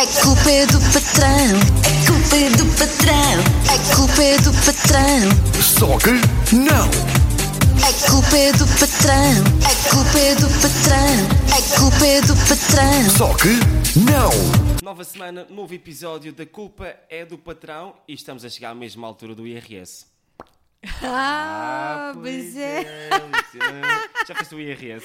A culpa é do patrão. A culpa é do patrão. A culpa é do patrão. Só que não! A culpa é do patrão. A culpa é do patrão. A culpa é do patrão. Só que não! Nova semana, novo episódio da Culpa é do Patrão e estamos a chegar à mesma altura do IRS. Ah, pois pois é. é. Já fizeste o IRS?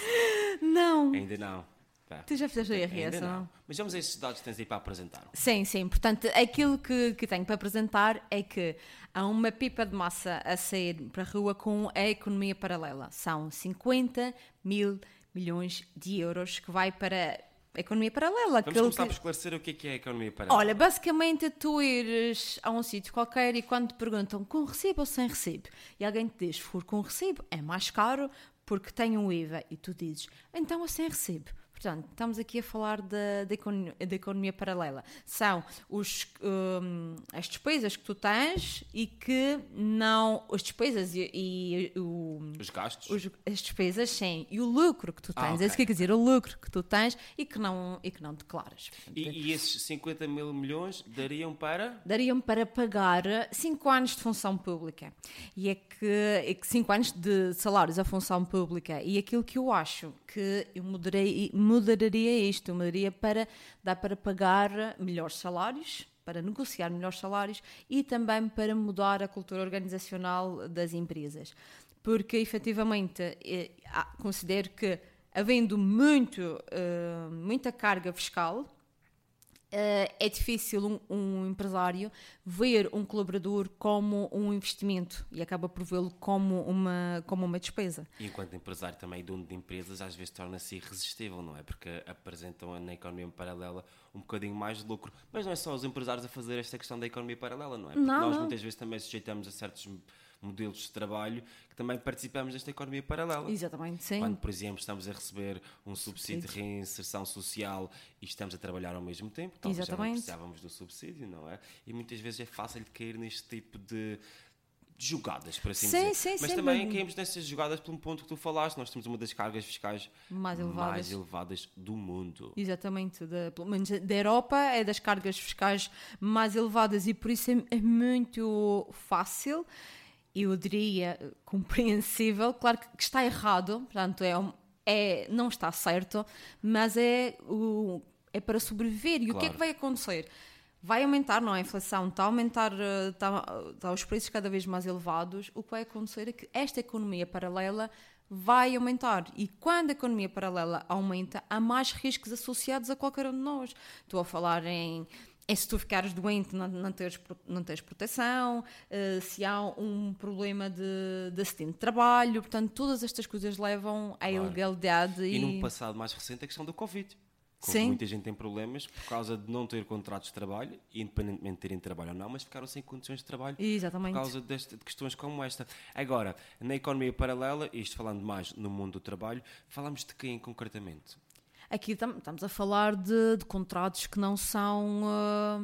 Não. Ainda não. Pá, Tu já fizeste o IRS, não? não. Mas vamos a estes dados que tens aí para apresentar. Sim, sim. Portanto, aquilo que, que tenho para apresentar é que há uma pipa de massa a sair para a rua com a economia paralela. São 50 mil milhões de euros que vai para a economia paralela. Vamos começar que- por esclarecer o que é que é a economia paralela. Olha, basicamente tu ires a um sítio qualquer e quando te perguntam com recibo ou sem recibo, e alguém te diz, for com recibo, é mais caro porque tem um IVA, e tu dizes, então é sem recibo. Portanto, estamos aqui a falar da, da, economia, economia paralela. São os, hum, as despesas que tu tens e que não. As despesas e, e o, Os gastos? os- as despesas, sim, e o lucro que tu tens. Ah, É ok. isso que quer dizer, o lucro que tu tens e que não, e que não declaras. E, e esses 50 mil milhões dariam para. dariam para pagar 5 anos de função pública. E é que 5 anos de salários à função pública. E aquilo que eu acho que eu mudarei, moderaria isto, eu mudaria para dar para pagar melhores salários, para negociar melhores salários e também para mudar a cultura organizacional das empresas. Porque efetivamente eh, considero que havendo muito, eh, muita carga fiscal, eh, é difícil um, um empresário ver um colaborador como um investimento e acaba por vê-lo como uma, como uma despesa. E enquanto empresário também dono de empresas, às vezes torna-se irresistível, não é? Porque apresentam na economia paralela um bocadinho mais de lucro. Mas não é só os empresários a fazer esta questão da economia paralela, não é? Porque Não, nós não. muitas vezes também sujeitamos a certos modelos de trabalho que também participamos desta economia paralela. Exatamente, sim. Quando, por exemplo, estamos a receber um subsídio de reinserção social e estamos a trabalhar ao mesmo tempo, talvez já não Exatamente. precisávamos do subsídio, não é? E muitas vezes é fácil de cair neste tipo de jogadas, por assim Sim, dizer. sim, Mas sim, também mas- caímos nessas jogadas um ponto que tu falaste. Nós temos uma das cargas fiscais Mais elevadas. mais elevadas do mundo. Exatamente, da, pelo menos da Europa é das cargas fiscais mais elevadas e por isso é, é muito fácil, eu diria eh, compreensível, claro que, está errado, portanto é, é não está certo, mas é, o, é para sobreviver. E o que é Claro. que vai acontecer? Vai aumentar, não é? A inflação está a aumentar, eh, está, está os preços cada vez mais elevados. O que vai acontecer é que esta economia paralela vai aumentar. E quando a economia paralela aumenta, há mais riscos associados a qualquer um de nós. Estou a falar em. É se tu ficares doente, não, não, teres, não teres proteção, eh, se há um problema de, de acidente de trabalho, portanto, todas estas coisas levam à ilegalidade E e, num passado mais recente, a questão do Covid. Sim. Muita gente tem problemas por causa de não ter contratos de trabalho, independentemente de terem trabalho ou não, mas ficaram sem condições de trabalho Exatamente. por causa deste- de questões como esta. Agora, na economia paralela, isto falando mais no mundo do trabalho, falamos de quem concretamente? Aqui tam- estamos a falar de, de contratos que não são ah,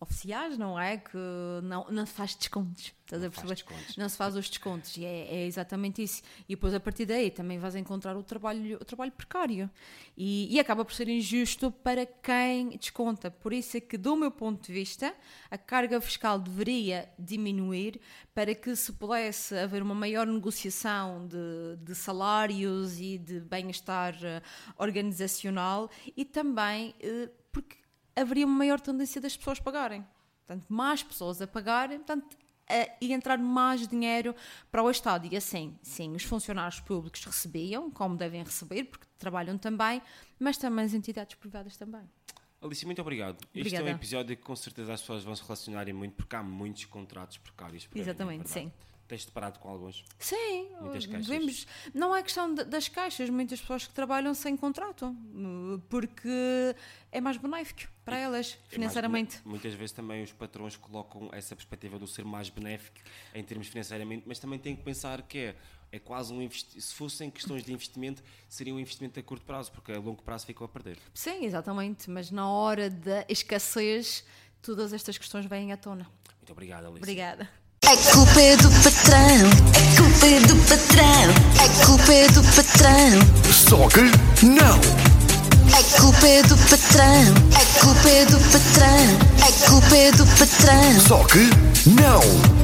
oficiais, não é? Que não, não se faz descontos. Estás Não a perceber? descontos. Não se faz os descontos. E é, é exatamente isso. E depois, a partir daí, também vais encontrar o trabalho, o trabalho precário. E, e acaba por ser injusto para quem desconta. Por isso é que, do meu ponto de vista, a carga fiscal deveria diminuir para que se pudesse haver uma maior negociação de, de salários e de bem-estar eh, organizacional e também eh, haveria uma maior tendência das pessoas pagarem. Portanto, mais pessoas a pagarem, portanto, e entrar mais dinheiro para o Estado. E assim, sim, os funcionários públicos recebiam, como devem receber, porque trabalham também, mas também as entidades privadas também. Alice, muito obrigado. Este é um Obrigada. episódio que com certeza as pessoas vão se relacionarem muito porque há muitos contratos precários. por aí, é Exatamente, verdade? sim. Tens deparado com alguns? Sim, Muitas caixas. vemos. Não é questão de- das caixas, muitas pessoas que trabalham sem contrato, eh, porque é mais benéfico para elas, É financeiramente. bene- Muitas vezes também os patrões colocam essa perspectiva do ser mais benéfico em termos financeiramente, mas também têm que pensar que é, é quase um investimento. Se fossem questões de investimento, seria um investimento a curto prazo, porque a longo prazo ficam a perder. Sim, exatamente, mas na hora da escassez, todas estas questões vêm à tona. Muito obrigado, Alice. Obrigada. A culpa é do patrão. A culpa é do patrão. A culpa é do patrão. Só que não! É culpa é do patrão. É culpa é do patrão. É culpa é do patrão. Só que não.